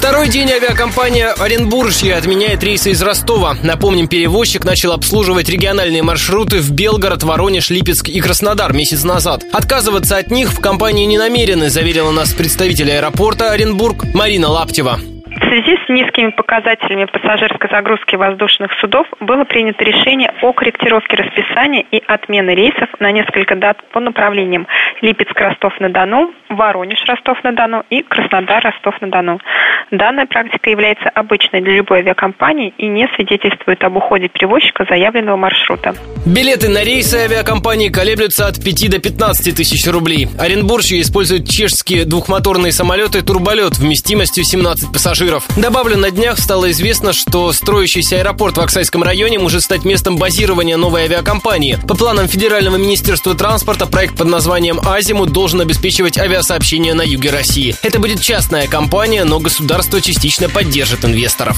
Второй день авиакомпания «Оренбуржье» отменяет рейсы из Ростова. Напомним, перевозчик начал обслуживать региональные маршруты в Белгород, Воронеж, Липецк и Краснодар месяц назад. Отказываться от них в компании не намерены, заверила нас представитель аэропорта Оренбург Марина Лаптева связи с низкими показателями пассажирской загрузки воздушных судов было принято решение о корректировке расписания и отмены рейсов на несколько дат по направлениям Липецк-Ростов-на-Дону, Воронеж-Ростов-на-Дону и Краснодар-Ростов-на-Дону. Данная практика является обычной для любой авиакомпании и не свидетельствует об уходе перевозчика заявленного маршрута. Билеты на рейсы авиакомпании колеблются от 5 до 15 тысяч рублей. Оренбуржье используют чешские двухмоторные самолеты «Турболет» вместимостью 17 пассажиров. Добавлю, на днях стало известно, что строящийся аэропорт в Оксайском районе может стать местом базирования новой авиакомпании. По планам Федерального министерства транспорта проект под названием «Азимут» должен обеспечивать авиасообщение на юге России. Это будет частная компания, но государство частично поддержит инвесторов.